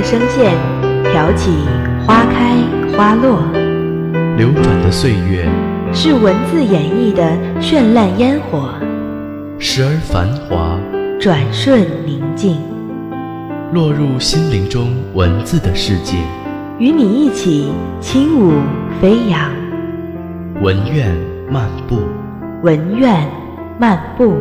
的声线，挑起花开花落。流转的岁月，是文字演绎的绚烂烟火。时而繁华，转瞬宁静。落入心灵中文字的世界，与你一起轻舞飞扬。文苑漫步，文苑漫步。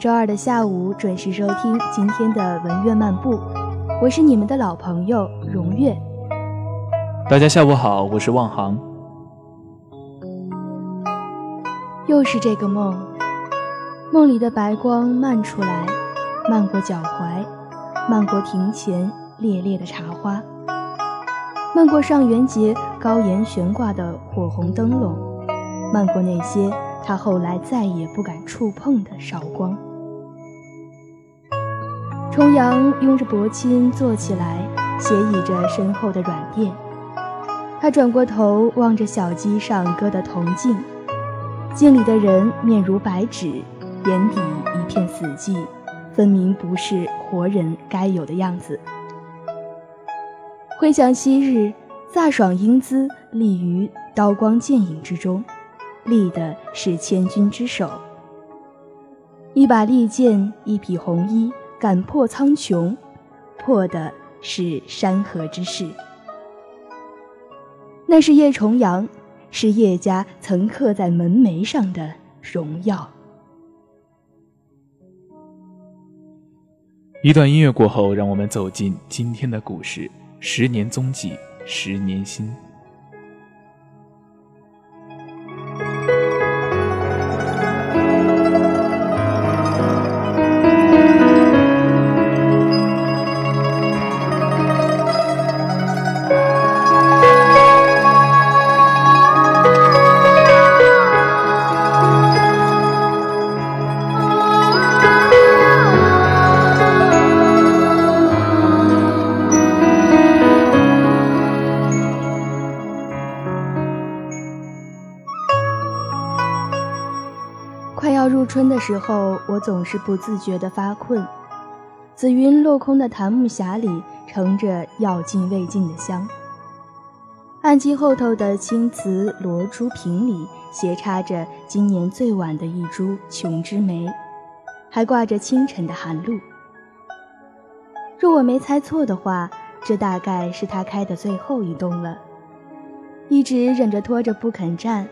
周二的下午准时收听今天的文苑漫步，我是你们的老朋友荣月。大家下午好，我是望航。又是这个梦，梦里的白光漫出来，漫过脚踝，漫过庭前烈烈的茶花，漫过上元节高檐悬挂的火红灯笼，漫过那些。他后来再也不敢触碰的韶光。重阳拥着伯钦坐起来，斜倚着身后的软垫。他转过头望着小鸡上搁的铜镜，镜里的人面如白纸，眼底一片死寂，分明不是活人该有的样子。回想昔日，飒爽英姿立于刀光剑影之中。立的是千钧之首，一把利剑，一匹红衣，敢破苍穹，破的是山河之势。那是叶重阳，是叶家曾刻在门楣上的荣耀。一段音乐过后，让我们走进今天的故事：十年踪迹，十年心。春的时候，我总是不自觉地发困。紫云落空的檀木匣里盛着要尽未尽的香。案几后头的青瓷罗珠瓶里斜插着今年最晚的一株琼枝梅，还挂着清晨的寒露。若我没猜错的话，这大概是他开的最后一冬了。一直忍着拖着不肯站。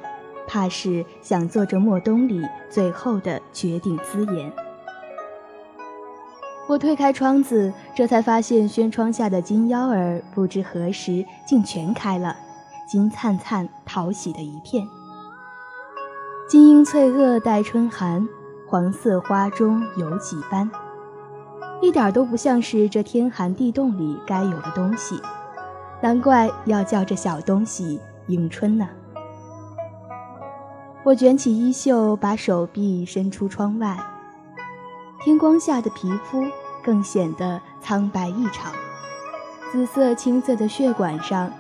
怕是想做这莫冬里最后的决定姿言。我推开窗子，这才发现轩窗下的金腰儿不知何时竟全开了，金灿灿讨喜的一片。金英翠萼带春寒，黄色花中有几般，一点都不像是这天寒地冻里该有的东西，难怪要叫这小东西迎春呢。我卷起衣袖，把手臂伸出窗外。天光下的皮肤更显得苍白异常，紫色青色的血管上，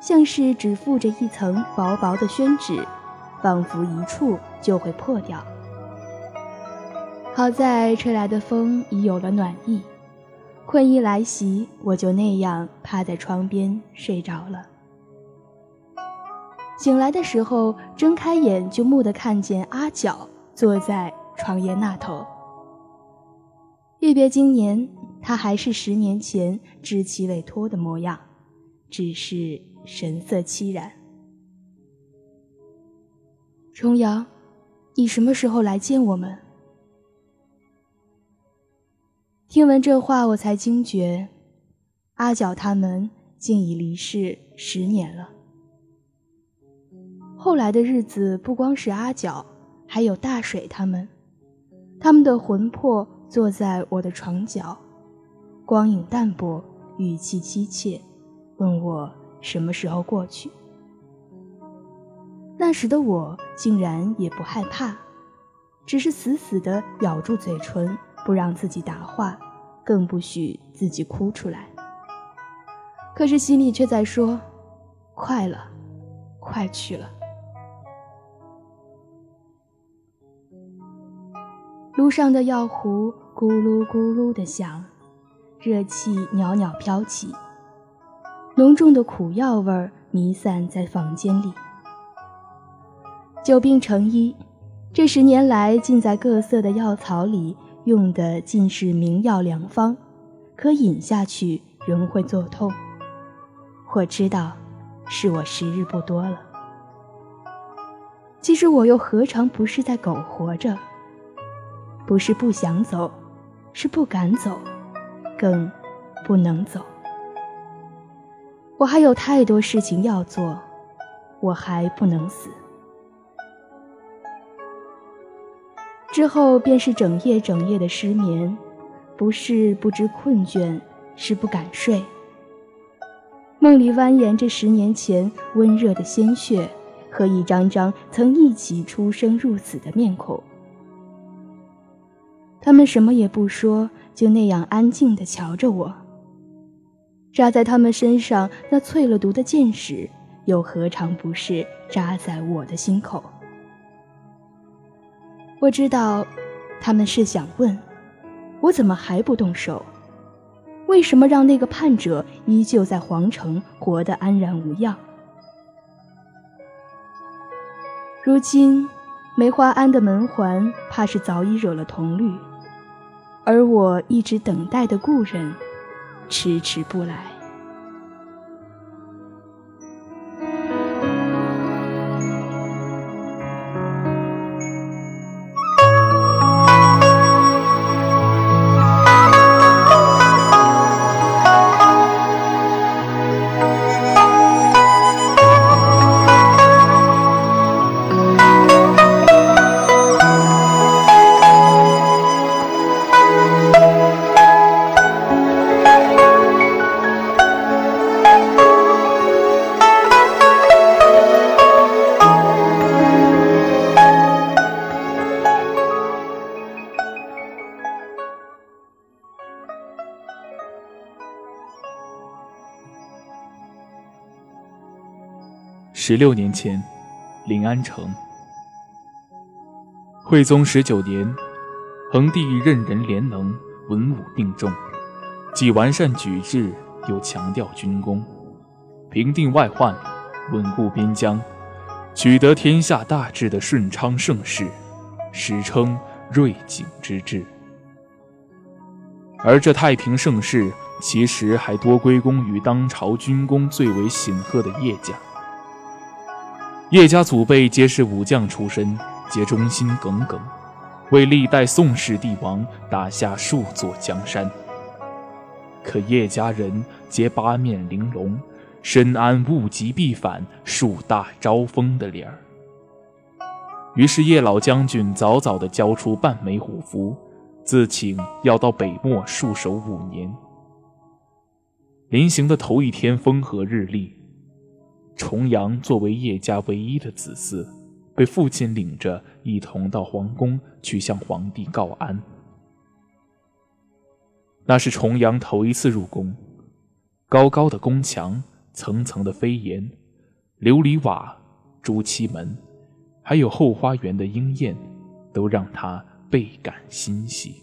像是只附着一层薄薄的宣纸，仿佛一触就会破掉。好在吹来的风已有了暖意，困意来袭，我就那样趴在窗边睡着了。醒来的时候，睁开眼就蓦地看见阿角坐在床沿那头。一别经年，他还是十年前知其委托的模样，只是神色凄然。重阳，你什么时候来见我们？听闻这话，我才惊觉，阿角他们竟已离世十年了。后来的日子，不光是阿角，还有大水他们，他们的魂魄坐在我的床角，光影淡薄，语气凄切，问我什么时候过去。那时的我竟然也不害怕，只是死死地咬住嘴唇，不让自己答话，更不许自己哭出来。可是心里却在说：“快了，快去了。”炉上的药壶咕噜咕噜的响，热气袅袅飘起，浓重的苦药味儿弥散在房间里。久病成医，这十年来浸在各色的药草里，用的尽是名药良方，可饮下去仍会作痛。我知道，是我时日不多了。其实我又何尝不是在苟活着？不是不想走，是不敢走，更不能走。我还有太多事情要做，我还不能死。之后便是整夜整夜的失眠，不是不知困倦，是不敢睡。梦里蜿蜒着十年前温热的鲜血和一张张曾一起出生入死的面孔。他们什么也不说，就那样安静地瞧着我。扎在他们身上那淬了毒的箭矢，又何尝不是扎在我的心口？我知道，他们是想问，我怎么还不动手？为什么让那个叛者依旧在皇城活得安然无恙？如今，梅花庵的门环怕是早已惹了铜绿。而我一直等待的故人，迟迟不来。十六年前，临安城。惠宗十九年，恒帝任人廉能，文武并重，既完善举制，又强调军功，平定外患，稳固边疆，取得天下大治的顺昌盛世，史称瑞景之治。而这太平盛世，其实还多归功于当朝军功最为显赫的叶家。叶家祖辈皆是武将出身，皆忠心耿耿，为历代宋氏帝王打下数座江山。可叶家人皆八面玲珑，深谙物极必反、树大招风的理儿。于是叶老将军早早地交出半枚虎符，自请要到北漠戍守五年。临行的头一天，风和日丽。重阳作为叶家唯一的子嗣，被父亲领着一同到皇宫去向皇帝告安。那是重阳头一次入宫，高高的宫墙，层层的飞檐，琉璃瓦，朱漆门，还有后花园的莺燕，都让他倍感欣喜。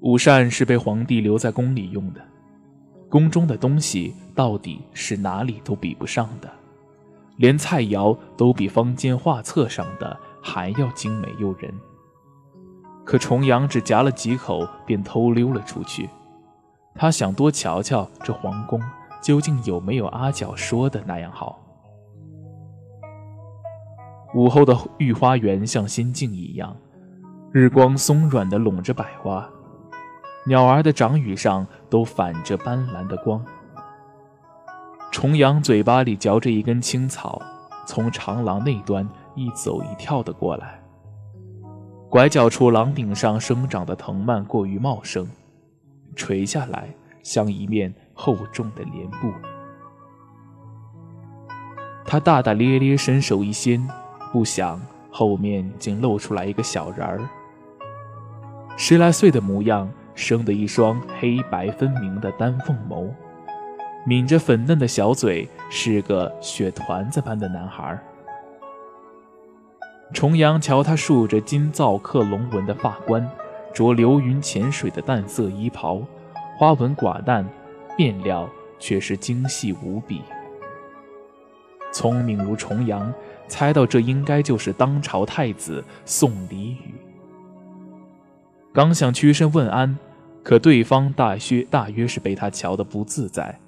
午膳是被皇帝留在宫里用的，宫中的东西到底是哪里都比不上的，连菜肴都比坊间画册上的还要精美诱人。可重阳只夹了几口，便偷溜了出去。他想多瞧瞧这皇宫究竟有没有阿角说的那样好。午后的御花园像仙境一样，日光松软地拢着百花，鸟儿的掌羽上都反着斑斓的光。重阳嘴巴里嚼着一根青草，从长廊那端一走一跳的过来。拐角处，廊顶上生长的藤蔓过于茂盛，垂下来像一面厚重的帘布。他大大咧咧伸手一掀，不想后面竟露出来一个小人儿，十来岁的模样，生得一双黑白分明的丹凤眸，抿着粉嫩的小嘴，是个雪团子般的男孩。重阳瞧他竖着金皂刻龙纹的发冠，着流云潜水的淡色衣袍，花纹寡淡，面料却是精细无比。聪明如重阳，猜到这应该就是当朝太子宋李煜。刚想屈身问安，可对方大约大约是被他瞧得不自在，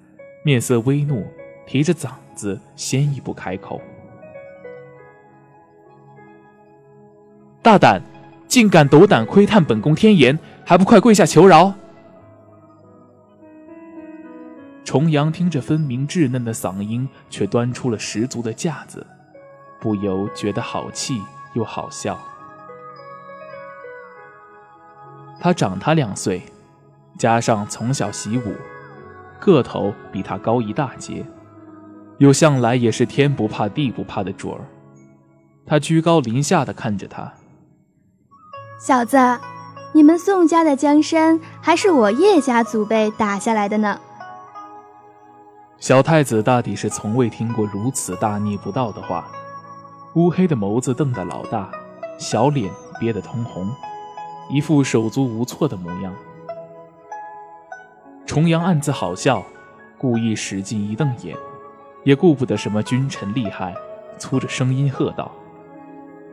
面色微怒，提着嗓子先一步开口。大胆，竟敢斗胆窥探本宫天颜，还不快跪下求饶！重阳听着分明稚嫩的嗓音，却端出了十足的架子，不由觉得好气又好笑。他长他两岁，加上从小习武，个头比他高一大截，又向来也是天不怕地不怕的主儿。他居高临下的看着他。小子，你们宋家的江山还是我叶家祖辈打下来的呢。小太子大抵是从未听过如此大逆不道的话，乌黑的眸子瞪得老大，小脸憋得通红，一副手足无措的模样。重阳暗自好笑，故意使劲一瞪眼，也顾不得什么君臣利害，粗着声音喝道：“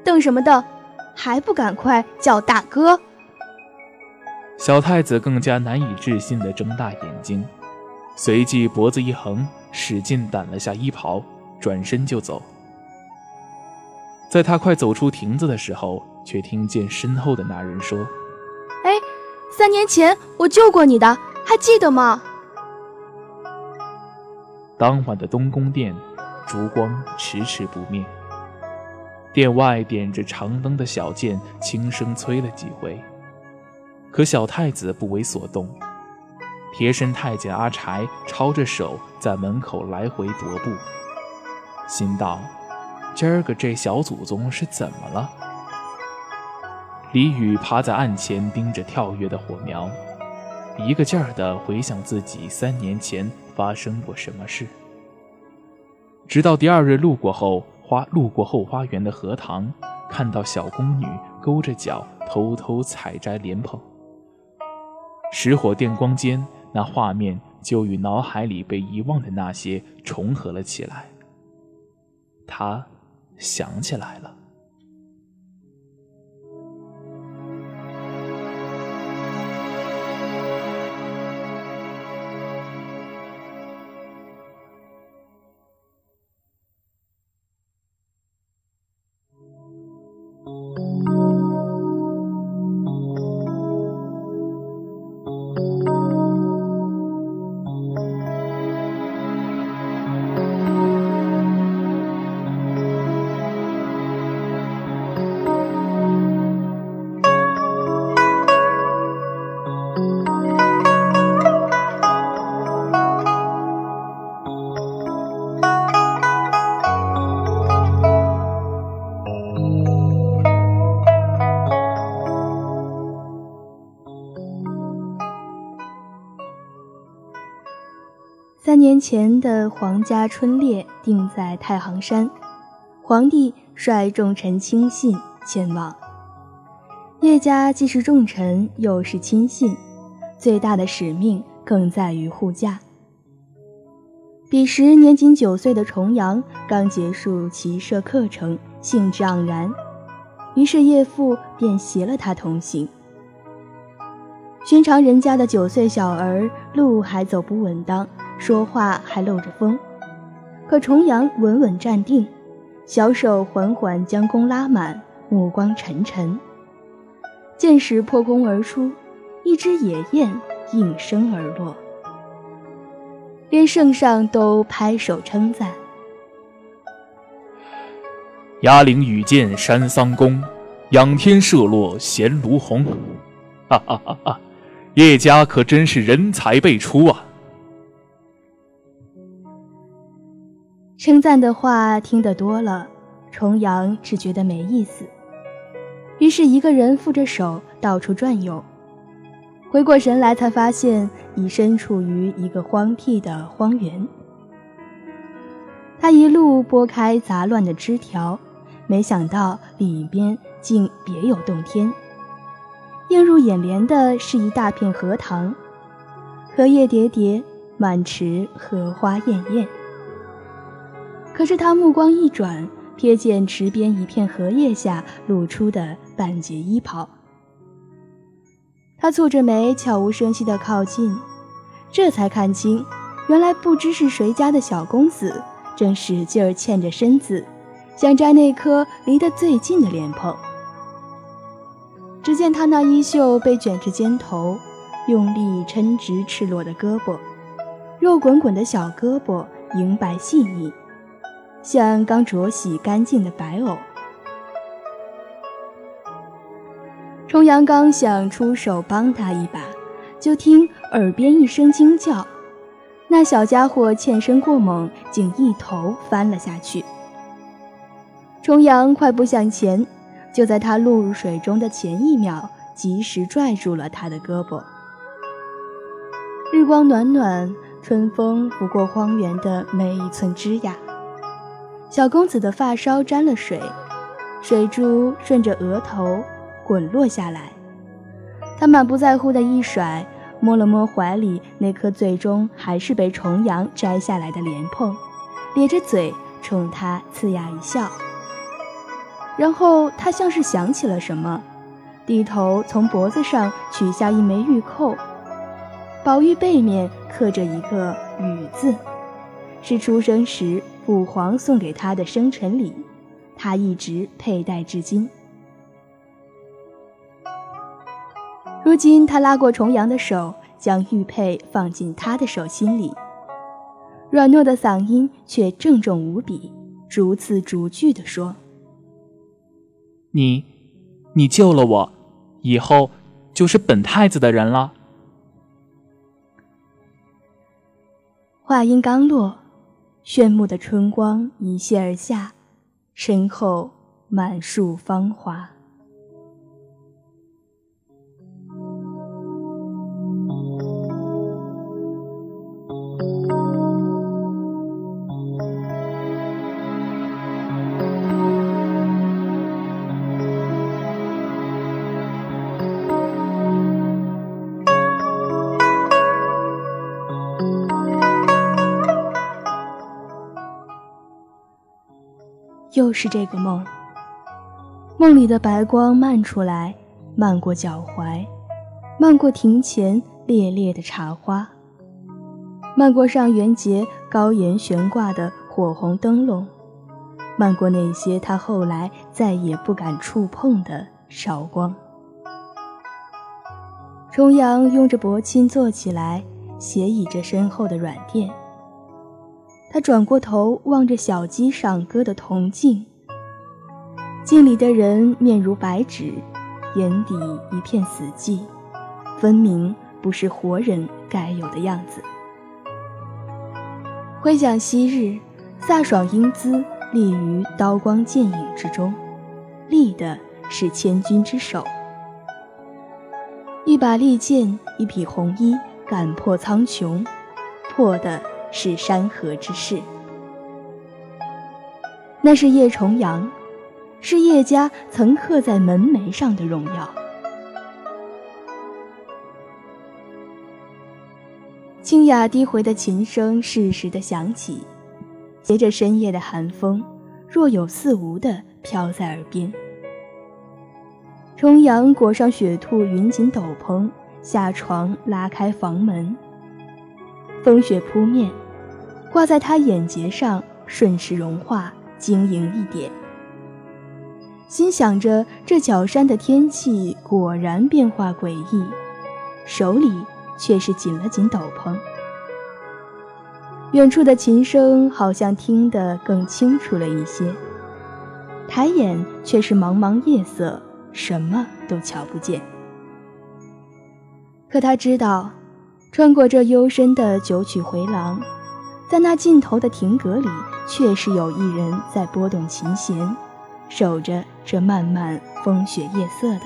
瞪什么瞪？”还不赶快叫大哥！小太子更加难以置信地睁大眼睛，随即脖子一横，使劲掸了下衣袍，转身就走。在他快走出亭子的时候，却听见身后的那人说：“哎，三年前我救过你的，还记得吗？”当晚的东宫殿，烛光迟迟不灭。殿外点着长灯的小剑轻声催了几回，可小太子不为所动。贴身太监阿柴抄着手在门口来回踱步，心道：今儿个这小祖宗是怎么了？李宇趴在案前盯着跳跃的火苗，一个劲儿地回想自己三年前发生过什么事。直到第二日路过后。花路过后花园的荷塘，看到小宫女勾着脚偷偷采摘莲蓬。石火电光间，那画面就与脑海里被遗忘的那些重合了起来。他想起来了。三年前的皇家春猎定在太行山，皇帝率重臣亲信前往。叶家既是重臣，又是亲信，最大的使命更在于护驾。彼时年仅九岁的重阳刚结束骑射课程，兴致盎然，于是叶父便携了他同行。寻常人家的九岁小儿，路还走不稳当，说话还漏着风，可重阳稳稳站定，小手缓缓将弓拉满，目光沉沉。箭矢破空而出，一只野雁应声而落，连圣上都拍手称赞。压陵羽箭山桑弓，仰天射落衔卢红。哈哈哈哈！叶家可真是人才辈出啊！称赞的话听得多了，重阳只觉得没意思。于是，一个人负着手到处转悠，回过神来，才发现已身处于一个荒僻的荒原。他一路拨开杂乱的枝条，没想到里边竟别有洞天。映入眼帘的是一大片荷塘，荷叶叠叠，满池荷花艳艳。可是他目光一转。瞥见池边一片荷叶下露出的半截衣袍，他蹙着眉，悄无声息地靠近，这才看清，原来不知是谁家的小公子，正使劲儿欠着身子，想摘那颗离得最近的莲蓬。只见他那衣袖被卷至肩头，用力抻直赤裸的胳膊，肉滚滚的小胳膊，莹白细腻。像刚濯洗干净的白藕。重阳刚想出手帮他一把，就听耳边一声惊叫，那小家伙欠身过猛，竟一头翻了下去。重阳快步向前，就在他落入水中的前一秒，及时拽住了他的胳膊。日光暖暖，春风拂过荒原的每一寸枝桠。小公子的发梢沾了水，水珠顺着额头滚落下来。他满不在乎的一甩，摸了摸怀里那颗最终还是被重阳摘下来的莲蓬，咧着嘴冲他呲牙一笑。然后他像是想起了什么，低头从脖子上取下一枚玉扣，宝玉背面刻着一个“雨”字，是出生时。父皇送给他的生辰礼，他一直佩戴至今。如今他拉过重阳的手，将玉佩放进他的手心里，软糯的嗓音却郑重无比，逐字逐句地说：“你，你救了我，以后就是本太子的人了。”话音刚落。炫目的春光一泻而下，身后满树芳华。是这个梦，梦里的白光漫出来，漫过脚踝，漫过庭前烈烈的茶花，漫过上元节高檐悬挂的火红灯笼，漫过那些他后来再也不敢触碰的韶光。重阳拥着薄青坐起来，斜倚着身后的软垫。他转过头望着小鸡上搁的铜镜，镜里的人面如白纸，眼底一片死寂，分明不是活人该有的样子。回想昔日，飒爽英姿立于刀光剑影之中，立的是千钧之首。一把利剑，一匹红衣，赶破苍穹，破的。是山河之势。那是叶重阳，是叶家曾刻在门楣上的荣耀。清雅低回的琴声适时的响起，携着深夜的寒风，若有似无的飘在耳边。重阳裹上雪兔云锦斗篷，下床拉开房门，风雪扑面，挂在他眼睫上，瞬时融化。晶莹一点，心想着这角山的天气果然变化诡异，手里却是紧了紧斗篷。远处的琴声好像听得更清楚了一些，抬眼却是茫茫夜色，什么都瞧不见。可他知道，穿过这幽深的九曲回廊，在那尽头的亭阁里。确实有一人在拨动琴弦，守着这漫漫风雪夜色的。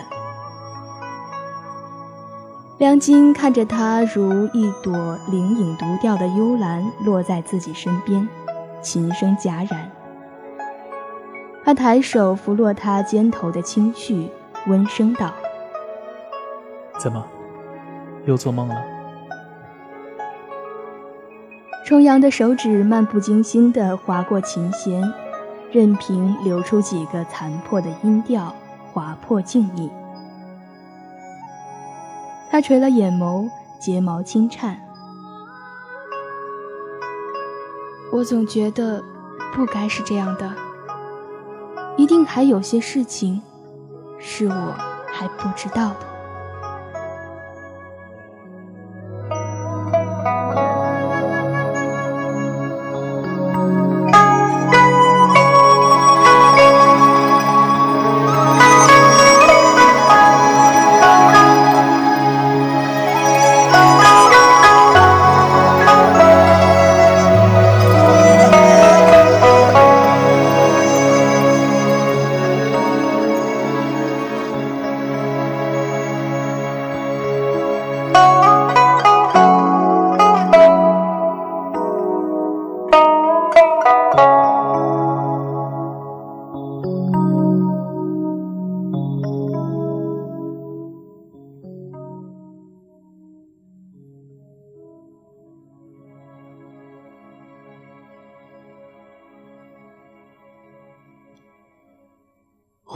梁金看着他如一朵灵影独钓的幽兰落在自己身边，琴声戛然。他抬手拂落他肩头的青絮，温声道：“怎么，又做梦了？”重阳的手指漫不经心地划过琴弦，任凭流出几个残破的音调，划破静谧。他垂了眼眸，睫毛轻颤。我总觉得，不该是这样的。一定还有些事情，是我还不知道的。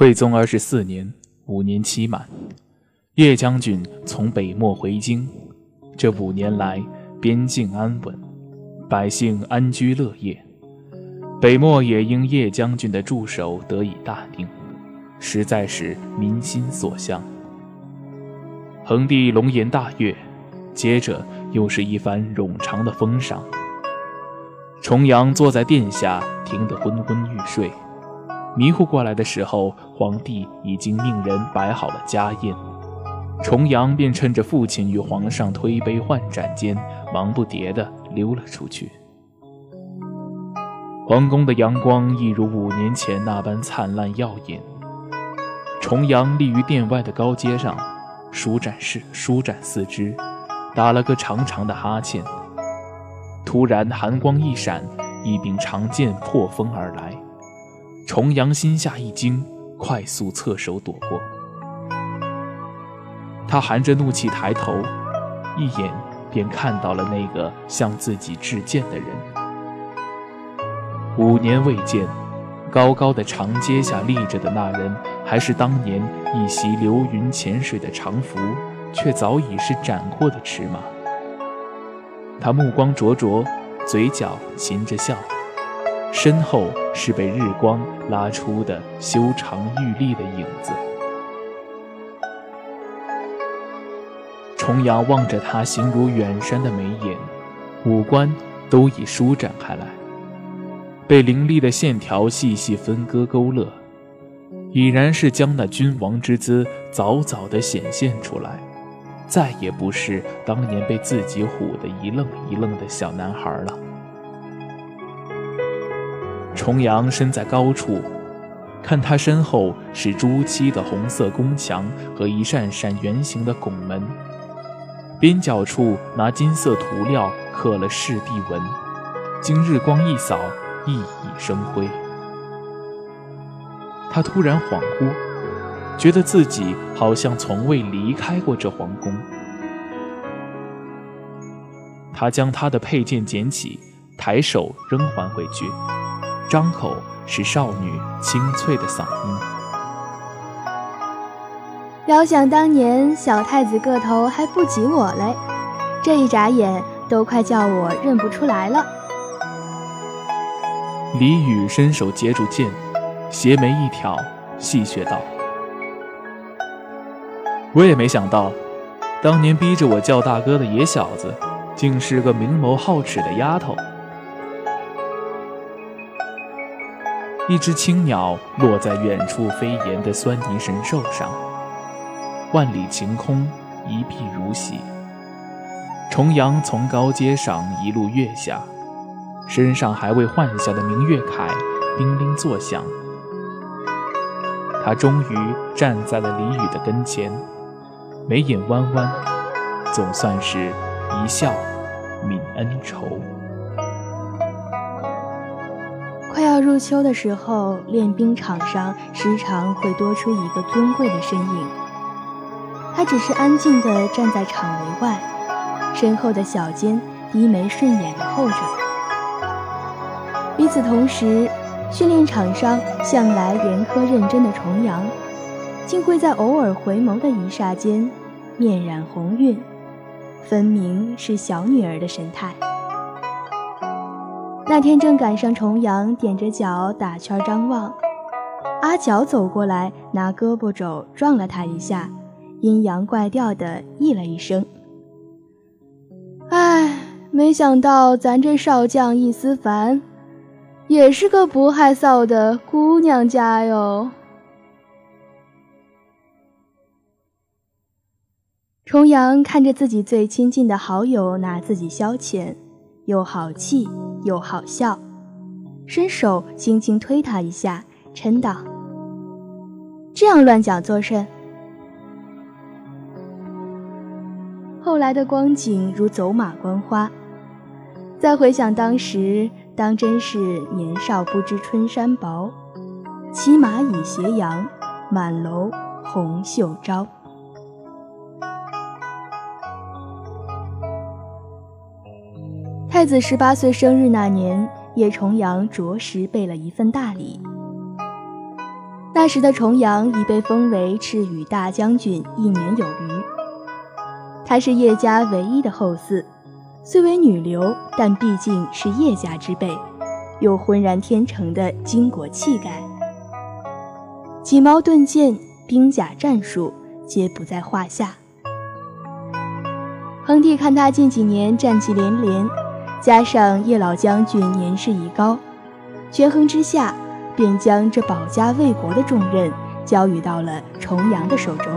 惠宗二十四年，五年期满，叶将军从北漠回京。这五年来，边境安稳，百姓安居乐业，北漠也因叶将军的驻守得以大定，实在是民心所向。恒帝龙颜大悦，接着又是一番冗长的封赏。重阳坐在殿下，听得昏昏欲睡。迷糊过来的时候，皇帝已经命人摆好了家宴，重阳便趁着父亲与皇上推杯换盏间，忙不迭地溜了出去。皇宫的阳光一如五年前那般灿烂耀眼。重阳立于殿外的高阶上，舒展四舒展四肢，打了个长长的哈欠。突然寒光一闪，一柄长剑破风而来。重阳心下一惊，快速侧手躲过。他含着怒气抬头，一眼便看到了那个向自己致剑的人。五年未见，高高的长阶下立着的那人，还是当年一袭流云潜水的长服，却早已是展阔的尺码。他目光灼灼，嘴角噙着笑。身后是被日光拉出的修长玉立的影子。重阳望着他形如远山的眉眼，五官都已舒展开来，被凌厉的线条细细分割勾勒，已然是将那君王之姿早早的显现出来，再也不是当年被自己唬得一愣一愣的小男孩了。重阳身在高处，看他身后是朱漆的红色宫墙和一扇扇圆形的拱门，边角处拿金色涂料刻了“世地文”，经日光一扫，熠熠生辉。他突然恍惚，觉得自己好像从未离开过这皇宫。他将他的佩剑捡起，抬手扔还回去，张口是少女清脆的嗓音：“遥想当年，小太子个头还不及我嘞，这一眨眼都快叫我认不出来了。”李宇伸手接住剑，斜眉一挑，戏谑道：“我也没想到，当年逼着我叫大哥的野小子。”竟是个明眸皓齿的丫头。一只青鸟落在远处飞檐的酸泥神兽上，万里晴空，一碧如洗。重阳从高阶上一路跃下，身上还未换下的明月铠叮铃作响。他终于站在了李宇的跟前，眉眼弯弯，总算是。一笑泯恩仇。到入秋的时候，练兵场上时常会多出一个尊贵的身影。他只是安静地站在场围外，身后的小尖低眉顺眼地候着。与此同时，训练场上向来严苛认真的重阳，竟会在偶尔回眸的一霎间，面染红晕。分明是小女儿的神态。那天正赶上重阳踮着脚打圈张望，阿角走过来，拿胳膊肘撞了他一下，阴阳怪调的咦了一声：“哎，没想到咱这少将易思凡，也是个不害臊的姑娘家哟。”重阳看着自己最亲近的好友拿自己消遣，又好气又好笑，伸手轻轻推他一下，嗔道：“这样乱讲作甚？”后来的光景如走马观花，再回想当时，当真是年少不知春山薄，骑马倚斜阳，满楼红袖招。太子十八岁生日那年，叶重阳着实备了一份大礼。那时的重阳已被封为赤羽大将军一年有余。他是叶家唯一的后嗣，虽为女流，但毕竟是叶家之辈，有浑然天成的巾帼气概。戟矛盾剑、兵甲战术皆不在话下。恒帝看他近几年战绩连连。加上叶老将军年事已高，权衡之下，便将这保家卫国的重任交予到了重阳的手中。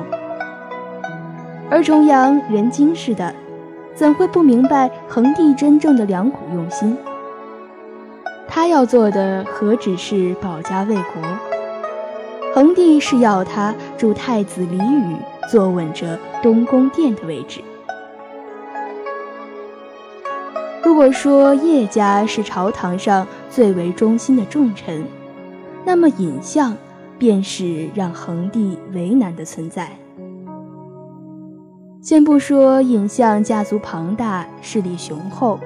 而重阳人精似的，怎会不明白恒帝真正的良苦用心？他要做的何止是保家卫国？恒帝是要他助太子李宇坐稳着东宫殿的位置。如果说叶家是朝堂上最为忠心的重臣，那么尹相便是让恒帝为难的存在。先不说尹相家族庞大、势力雄厚，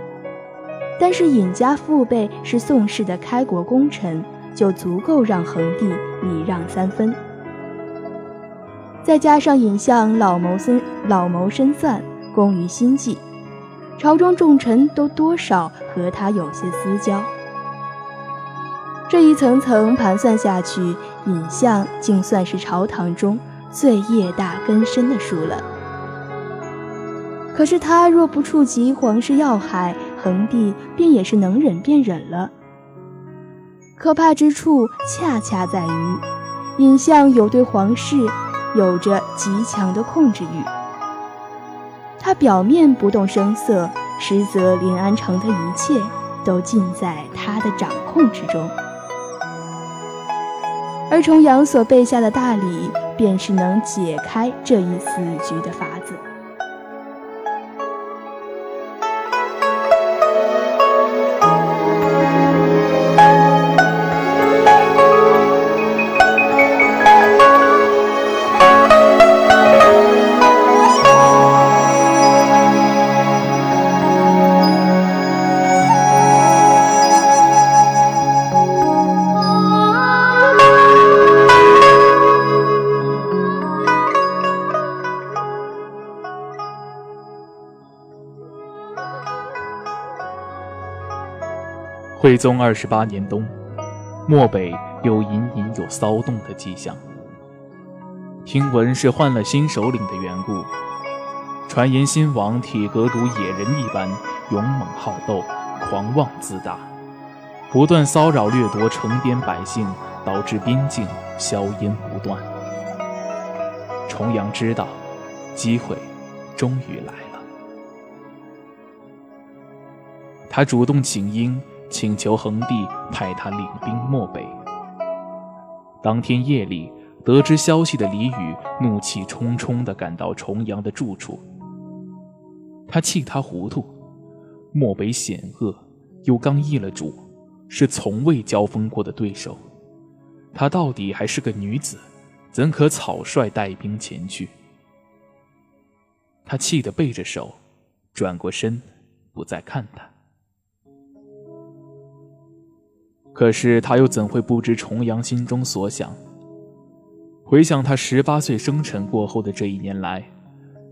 但是尹家父辈是宋氏的开国功臣，就足够让恒帝礼让三分。再加上尹相老谋深老谋深算，工于心计。朝中重臣都多少和他有些私交，这一层层盘算下去，尹相竟算是朝堂中最业大根深的树了。可是他若不触及皇室要害，恒帝便也是能忍便忍了。可怕之处恰恰在于，尹相有对皇室有着极强的控制欲。他表面不动声色，实则临安城的一切都尽在他的掌控之中。而重阳所备下的大礼，便是能解开这一死局的法子。徽宗二十八年冬，漠北又隐隐有骚动的迹象。听闻是换了新首领的缘故，传言新王体格如野人一般，勇猛好斗，狂妄自大，不断骚扰掠夺城边百姓，导致边境硝烟不断。重阳知道，机会终于来了，他主动请缨，请求恒帝派他领兵漠北。当天夜里。得知消息的李宇怒气冲冲地赶到重阳的住处。他气他糊涂，漠北险恶，又刚易了主，是从未交锋过的对手。他到底还是个女子，怎可草率带兵前去？他气得背着手，转过身，不再看他。可是他又怎会不知重阳心中所想？回想他十八岁生辰过后的这一年来，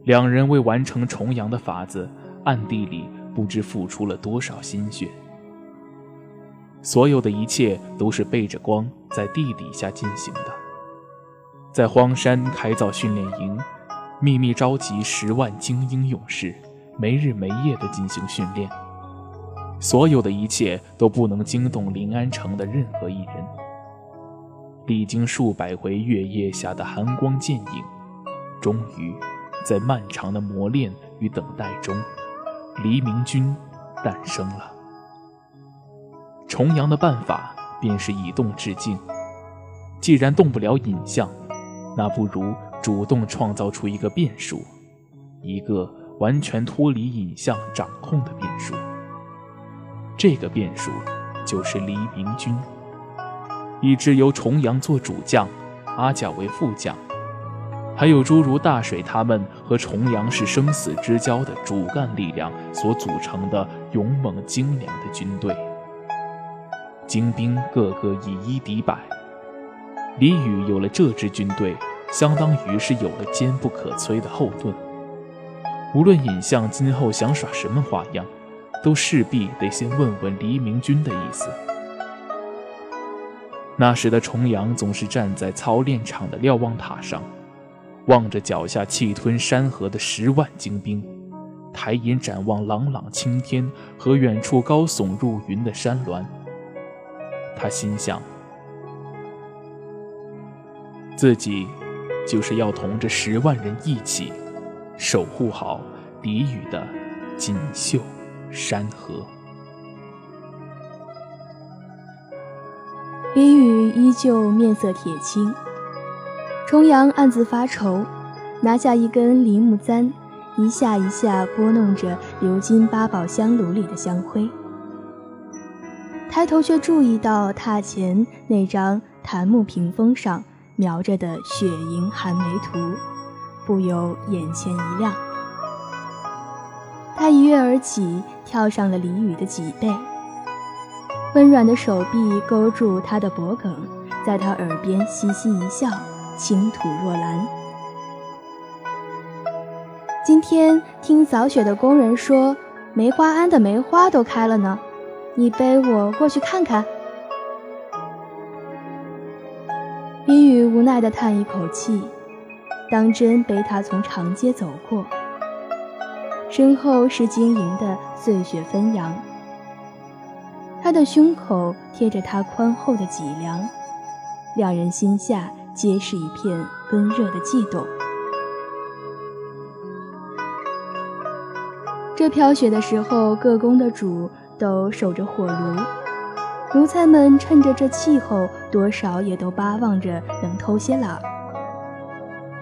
两人为完成重阳的法子，暗地里不知付出了多少心血。所有的一切都是背着光在地底下进行的，在荒山开造训练营，秘密召集十万精英勇士，没日没夜地进行训练。所有的一切都不能惊动临安城的任何一人。历经数百回月夜下的寒光剑影，终于在漫长的磨练与等待中，黎明军诞生了。重阳的办法便是以动制静，既然动不了影像，那不如主动创造出一个变数，一个完全脱离影像掌控的变数。这个变数就是黎明军。一支由重阳做主将，阿甲为副将，还有诸如大水他们和重阳是生死之交的主干力量所组成的勇猛精良的军队。精兵个个以一敌百，李宇有了这支军队，相当于是有了坚不可摧的后盾。无论尹相今后想耍什么花样，都势必得先问问黎明君的意思。那时的重阳总是站在操练场的瞭望塔上，望着脚下气吞山河的十万精兵，抬眼展望朗朗青天和远处高耸入云的山峦。他心想，自己就是要同这十万人一起，守护好敌雨的锦绣山河。李宇依旧面色铁青，重阳暗自发愁，拿下一根梨木簪，一下一下拨弄着流进八宝香炉里的香灰。抬头却注意到榻前那张檀木屏风上描着的雪莹寒梅图，不由眼前一亮。他一跃而起，跳上了李宇的脊背。温软的手臂勾住他的脖颈，在他耳边嘻嘻一笑，轻吐若兰。今天听扫雪的工人说，梅花庵的梅花都开了呢，你背我过去看看。李宇无奈地叹一口气，当真背他从长街走过，身后是晶莹的碎雪纷扬。他的胸口贴着他宽厚的脊梁，两人心下皆是一片温热的悸动。这飘雪的时候，各宫的主都守着火炉，奴才们趁着这气候，多少也都巴望着能偷些懒。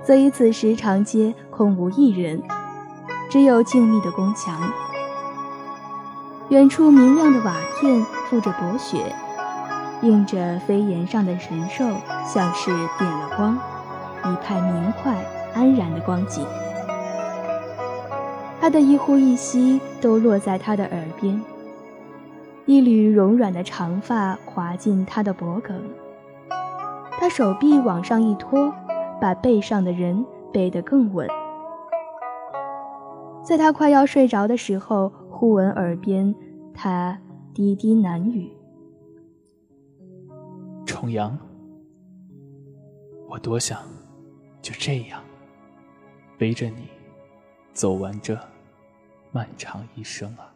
所以此时长街空无一人，只有静谧的宫墙。远处明亮的瓦片覆着薄雪，映着飞檐上的神兽，像是点了光，一派明快安然的光景。他的一呼一吸都落在他的耳边，一缕柔软的长发滑进他的脖颈，他手臂往上一托，把背上的人背得更稳。在他快要睡着的时候忽闻耳边他低低喃语。重阳我多想就这样背着你走完这漫长一生啊。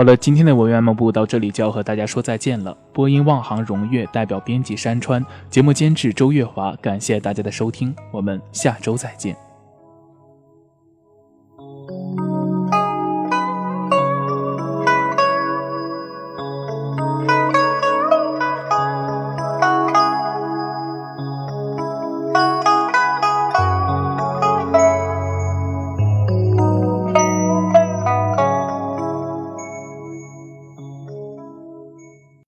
好了，今天的文员漫步到这里就要和大家说再见了。播音望行荣月，代表编辑山川，节目监制周月华，感谢大家的收听，我们下周再见。